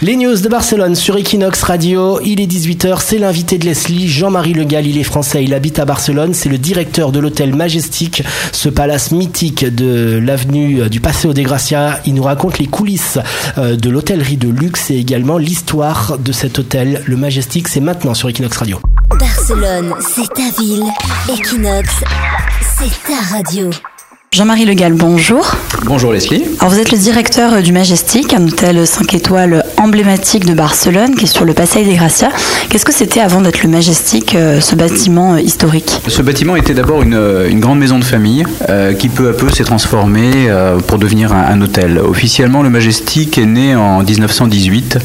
Les news de Barcelone sur Equinox Radio, il est 18h, c'est l'invité de Leslie, Jean-Marie Le Gall, il est français, il habite à Barcelone, c'est le directeur de l'hôtel Majestic, ce palace mythique de l'avenue euh, du Paseo de Gracia. Il nous raconte les coulisses euh, de l'hôtellerie de luxe et également l'histoire de cet hôtel, le Majestic, c'est maintenant sur Equinox Radio. Barcelone, c'est ta ville. Equinox, c'est ta radio. Jean-Marie Le Gall, bonjour. Bonjour Leslie. Alors vous êtes le directeur du Majestic, un hôtel 5 étoiles emblématique de Barcelone qui est sur le Passeig des Gracia. Qu'est-ce que c'était avant d'être le Majestic, euh, ce bâtiment euh, historique? Ce bâtiment était d'abord une, une, grande maison de famille euh, qui peu à peu s'est transformée euh, pour devenir un, un, hôtel. Officiellement, le Majestic est né en 1918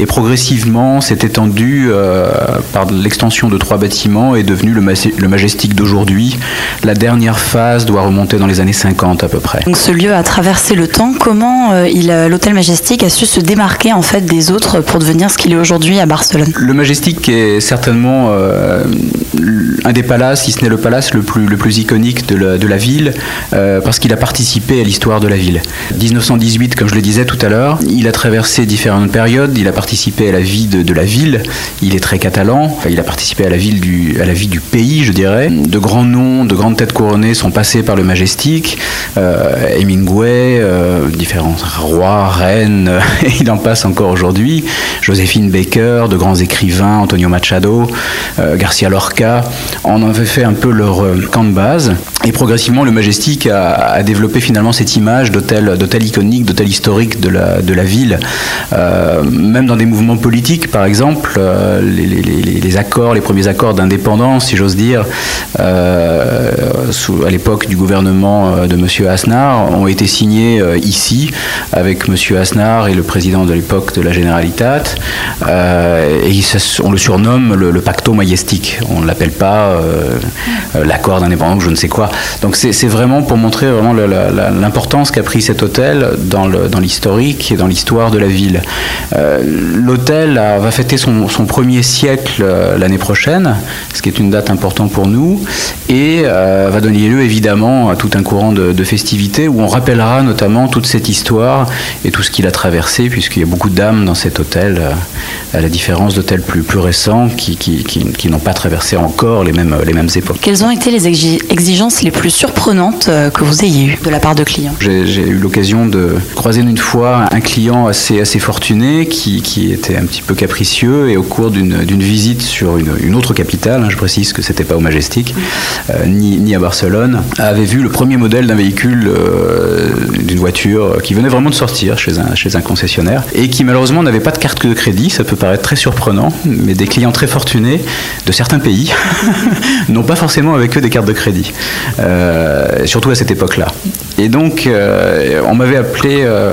et progressivement s'est étendu euh, par l'extension de trois bâtiments et est devenu le, le Majestic d'aujourd'hui. La dernière phase doit remonter dans les années 50 à peu près. Donc ce lieu a traversé le temps. Comment euh, l'hôtel Majestic a su se démarquer en fait des autres pour devenir ce qu'il est aujourd'hui à Barcelone? Le Majestic est certainement euh, un des palaces, si ce n'est le palace le plus, le plus iconique de la, ville, euh, parce qu'il a participé à l'histoire de la ville. 1918, comme je le disais tout à l'heure, il a traversé différentes périodes, il a participé à la vie de, la ville, il est très catalan, il a participé à la, du, à la vie du pays, je dirais. De grands noms, de grandes têtes couronnées sont passés par le Majestic, euh, Hemingway, euh, différents rois, reines, et il en passe encore aujourd'hui, Joséphine Baker, de grands écrivains, Antonio Machado, euh, Garcia Lorca, en avait fait un peu leur camp de base. Et progressivement, le Majestic a, développé finalement cette image d'hôtel, d'hôtel iconique, d'hôtel historique de la, ville. Euh, même dans des mouvements politiques, par exemple, euh, les, accords, les premiers accords d'indépendance, si j'ose dire, euh, à l'époque du gouvernement de M. Aznar, ont été signés ici, avec M. Aznar et le président de l'époque de la Generalitat. et on le surnomme le, le Pacto Majestic. On ne l'appelle pas l'accord d'indépendance, je ne sais quoi. Donc c'est vraiment pour montrer vraiment l'importance qu'a pris cet hôtel dans l'historique et dans l'histoire de la ville. Euh, L'hôtel va fêter son, premier siècle euh, l'année prochaine, ce qui est une date importante pour nous, et euh, va donner lieu évidemment à tout un courant de, festivités où on rappellera notamment toute cette histoire et tout ce qu'il a traversé, puisqu'il y a beaucoup d'âmes dans cet hôtel, à la différence d'hôtels plus, récents qui n'ont pas traversé encore les mêmes, les mêmes époques. Quelles ont été les exigences les plus surprenantes que vous ayez eues de la part de clients? J'ai eu l'occasion de croiser une fois un client assez, assez fortuné qui, qui était un petit peu capricieux et au cours d'une visite sur une, une, autre capitale, hein, je précise que c'était pas au Majestic, euh, ni, ni, à Barcelone, avait vu le premier modèle d'un véhicule, euh, d'une voiture qui venait vraiment de sortir chez un, chez un concessionnaire et qui malheureusement n'avait pas de carte de crédit, ça peut paraître très surprenant, mais des clients très fortunés de certains pays n'ont pas forcément avec eux des cartes de crédit, euh, surtout à cette époque-là. Et donc, euh, on m'avait appelé euh,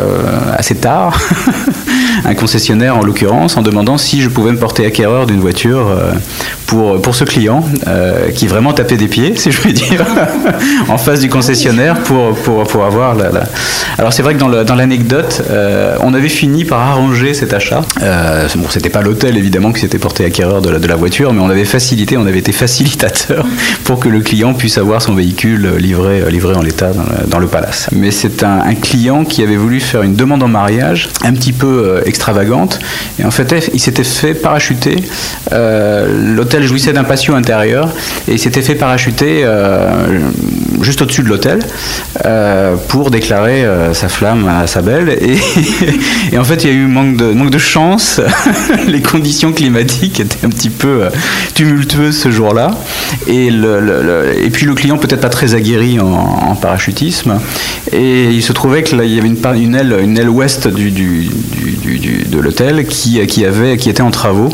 assez tard, un concessionnaire en l'occurrence, en demandant si je pouvais me porter acquéreur d'une voiture euh, pour, pour ce client, euh, qui vraiment tapait des pieds, si je puis dire, en face du concessionnaire pour, pour, pour avoir la. Alors c'est vrai que dans l'anecdote, euh, on avait fini par arranger cet achat. bon, c'était pas l'hôtel évidemment qui s'était porté acquéreur de la, de la voiture, mais on avait facilité, on avait été facilitateur pour que le client puisse avoir son véhicule livré, livré en l'état dans, le palace. Mais c'est un, client qui avait voulu faire une demande en mariage un petit peu extravagante et en fait il s'était fait parachuter. Euh, l'hôtel jouissait d'un patio intérieur et il s'était fait parachuter euh, juste au-dessus de l'hôtel pour déclarer sa flamme à sa belle et, en fait il y a eu manque de, manque de chance. Les conditions climatiques étaient un petit peu tumultueuses ce jour-là et, et puis le client peut-être pas très aguerri en, parachutisme et il se trouvait qu'il y avait une, une, aile, une aile ouest du, du, du, de l'hôtel qui, qui, qui était en travaux.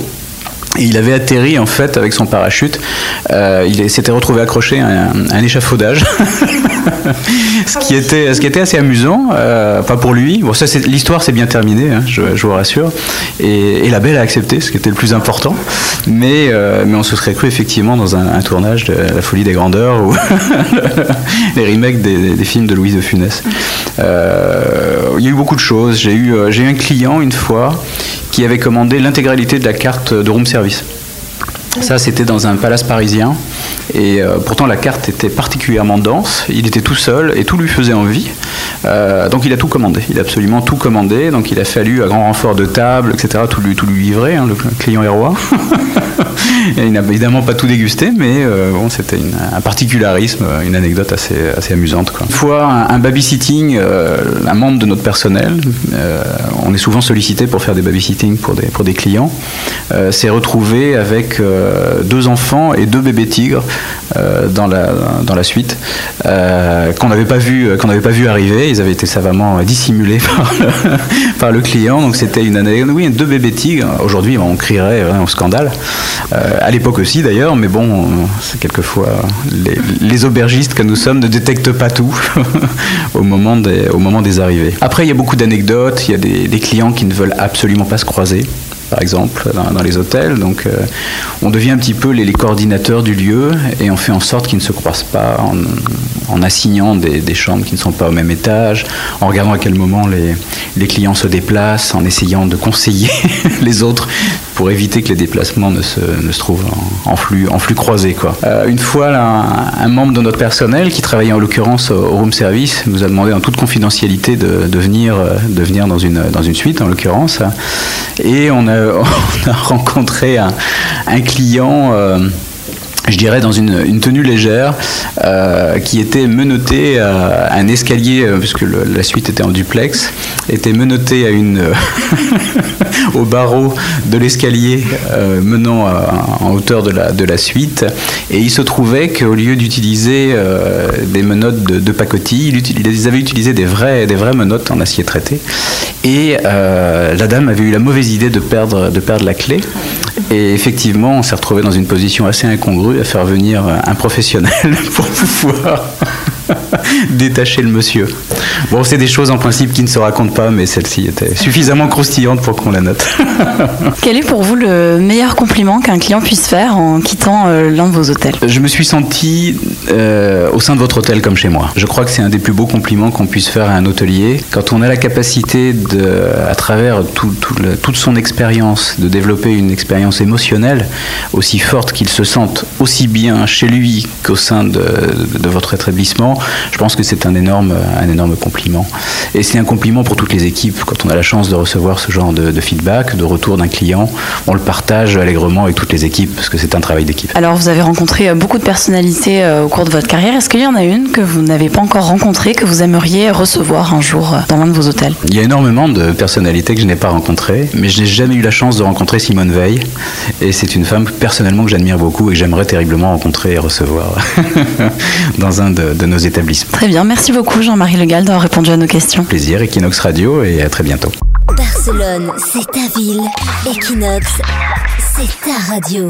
Et il avait atterri en fait avec son parachute. Euh, il s'était retrouvé accroché à un, échafaudage, ce qui était assez amusant. Euh, pas pour lui. Bon, ça l'histoire s'est bien terminée, hein, je, vous rassure. Et, la belle a accepté, ce qui était le plus important. Mais euh, on se serait cru effectivement dans un, tournage de La Folie des grandeurs ou les remakes des, films de Louise de Funès. Il y a eu beaucoup de choses. J'ai eu un client une fois avait commandé l'intégralité de la carte de room service. Ça, c'était dans un palace parisien. Et euh, pourtant, la carte était particulièrement dense. Il était tout seul et tout lui faisait envie. donc il a tout commandé, il a absolument tout commandé, donc il a fallu à grand renfort de table, etc., tout lui, tout lui livrer, hein, le client est roi. il n'a évidemment pas tout dégusté, mais bon, c'était un particularisme, une anecdote assez, amusante. Une fois, un, babysitting, un membre de notre personnel, on est souvent sollicité pour faire des babysitting pour des, pour des clients, s'est retrouvé avec deux enfants et deux bébés tigres dans, la, suite, qu'on n'avait pas, vu, n'avait pas vu arriver. Ils avaient été savamment dissimulés par le, client. Donc c'était une année. Oui, deux bébés tigres. Aujourd'hui, on crierait au scandale. À l'époque aussi d'ailleurs, mais bon, c'est quelquefois les, aubergistes que nous sommes ne détectent pas tout au, moment des, arrivées. Après, il y a beaucoup d'anecdotes. Il y a des, clients qui ne veulent absolument pas se croiser par exemple, dans, les hôtels. Donc, euh, on devient un petit peu les, coordinateurs du lieu et on fait en sorte qu'ils ne se croisent pas en, assignant des, chambres qui ne sont pas au même étage, en regardant à quel moment les clients se déplacent, en essayant de conseiller les autres pour éviter que les déplacements ne se, ne se trouvent en, flux, en flux croisé. Quoi. Euh, une fois, un, membre de notre personnel, qui travaillait en l'occurrence au room service, nous a demandé en toute confidentialité de, de venir, euh, de venir dans, une, dans une suite, en l'occurrence. Et on a on a rencontré un, client. Euh, je dirais dans une, tenue légère, euh, qui était menotté à un escalier, euh, puisque la suite était en duplex, était menotté à une, au barreau de l'escalier menant en hauteur de la, de la suite. Et il se trouvait qu'au lieu d'utiliser des menottes de, de pacotille, ils avaient utilisé des vraies, des menottes en acier traité. Et euh, la dame avait eu la mauvaise idée de perdre, de perdre la clé. Et effectivement, on s'est retrouvé dans une position assez incongrue faire venir un professionnel pour pouvoir détacher le monsieur. Bon, c'est des choses en principe qui ne se racontent pas, mais celle-ci était suffisamment croustillante pour qu'on la note. Quel est pour vous le meilleur compliment qu'un client puisse faire en quittant euh, l'un de vos hôtels? Je me suis senti euh, au sein de votre hôtel comme chez moi. Je crois que c'est un des plus beaux compliments qu'on puisse faire à un hôtelier. Quand on a la capacité, de, à travers toute son expérience, de développer une expérience émotionnelle aussi forte qu'il se sente aussi bien chez lui qu'au sein de, de votre établissement, je pense que c'est un énorme, un énorme compliment. Et c'est un compliment pour toutes les équipes. Quand on a la chance de recevoir ce genre de, feedback, de retour d'un client, on le partage allègrement avec toutes les équipes parce que c'est un travail d'équipe. Alors, vous avez rencontré euh, beaucoup de personnalités euh, au cours de votre carrière. Est-ce qu'il y en a une que vous n'avez pas encore rencontrée, que vous aimeriez recevoir un jour euh, dans l'un de vos hôtels? Il y a énormément de personnalités que je n'ai pas rencontrées, mais je n'ai jamais eu la chance de rencontrer Simone Veil. Et c'est une femme personnellement que j'admire beaucoup et que j'aimerais terriblement rencontrer et recevoir dans un de, de nos établissements. Très bien, merci beaucoup Jean-Marie Legal d'avoir répondu à nos questions. Plaisir, Equinox Radio et à très bientôt. Barcelone, c'est ta ville. Equinox, c'est ta radio.